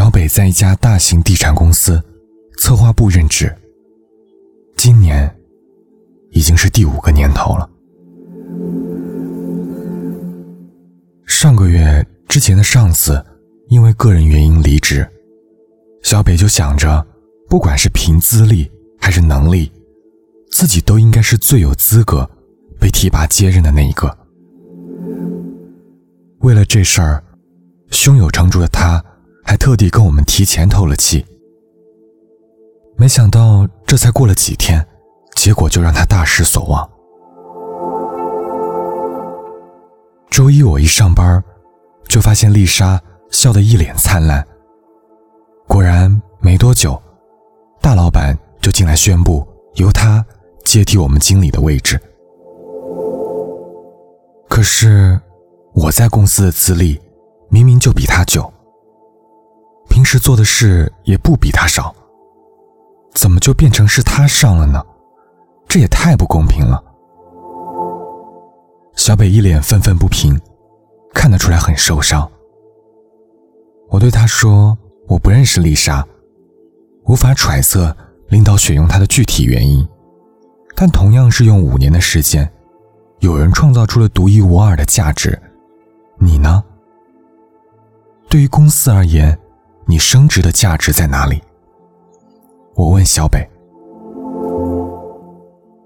小北在一家大型地产公司策划部任职，今年已经是第五个年头了。上个月之前的上司因为个人原因离职，小北就想着，不管是凭资历还是能力，自己都应该是最有资格被提拔接任的那一个。为了这事儿，胸有成竹的他。还特地跟我们提前透了气，没想到这才过了几天，结果就让他大失所望。周一我一上班，就发现丽莎笑得一脸灿烂。果然没多久，大老板就进来宣布由他接替我们经理的位置。可是我在公司的资历明明就比他久。是做的事也不比他少，怎么就变成是他上了呢？这也太不公平了。小北一脸愤愤不平，看得出来很受伤。我对他说：“我不认识丽莎，无法揣测领导选用她的具体原因，但同样是用五年的时间，有人创造出了独一无二的价值，你呢？对于公司而言。”你升职的价值在哪里？我问小北。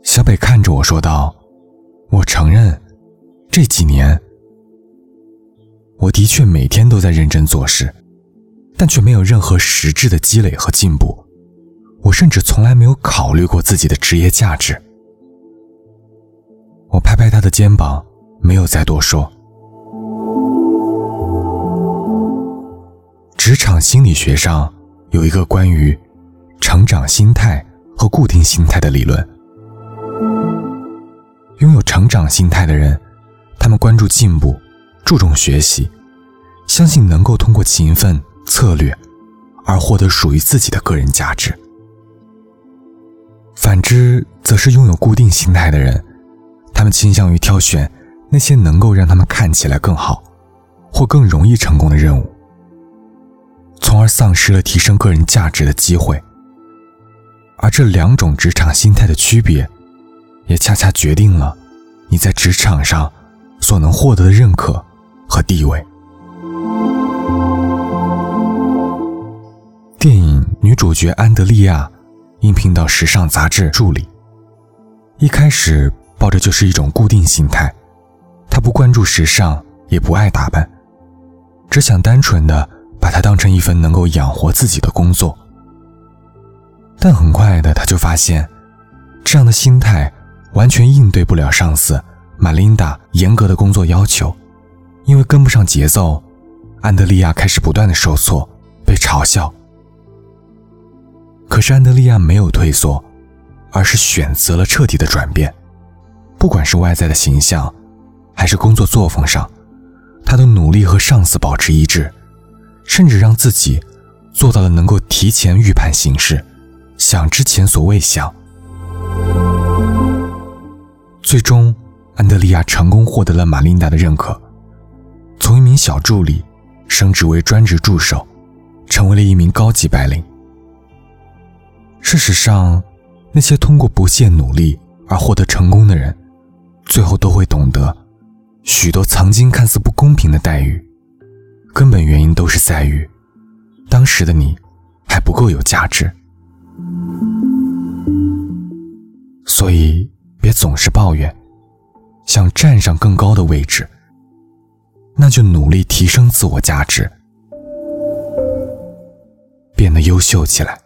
小北看着我说道：“我承认，这几年我的确每天都在认真做事，但却没有任何实质的积累和进步。我甚至从来没有考虑过自己的职业价值。”我拍拍他的肩膀，没有再多说。职场心理学上有一个关于成长心态和固定心态的理论。拥有成长心态的人，他们关注进步，注重学习，相信能够通过勤奋策略而获得属于自己的个人价值。反之，则是拥有固定心态的人，他们倾向于挑选那些能够让他们看起来更好或更容易成功的任务。从而丧失了提升个人价值的机会，而这两种职场心态的区别，也恰恰决定了你在职场上所能获得的认可和地位。电影女主角安德利亚应聘到时尚杂志助理，一开始抱着就是一种固定心态，她不关注时尚，也不爱打扮，只想单纯的。把它当成一份能够养活自己的工作，但很快的他就发现，这样的心态完全应对不了上司玛琳达严格的工作要求，因为跟不上节奏，安德利亚开始不断的受挫，被嘲笑。可是安德利亚没有退缩，而是选择了彻底的转变，不管是外在的形象，还是工作作风上，他都努力和上司保持一致。甚至让自己做到了能够提前预判形势，想之前所未想。最终，安德利亚成功获得了玛琳达的认可，从一名小助理升职为专职助手，成为了一名高级白领。事实上，那些通过不懈努力而获得成功的人，最后都会懂得，许多曾经看似不公平的待遇。根本原因都是在于，当时的你还不够有价值，所以别总是抱怨。想站上更高的位置，那就努力提升自我价值，变得优秀起来。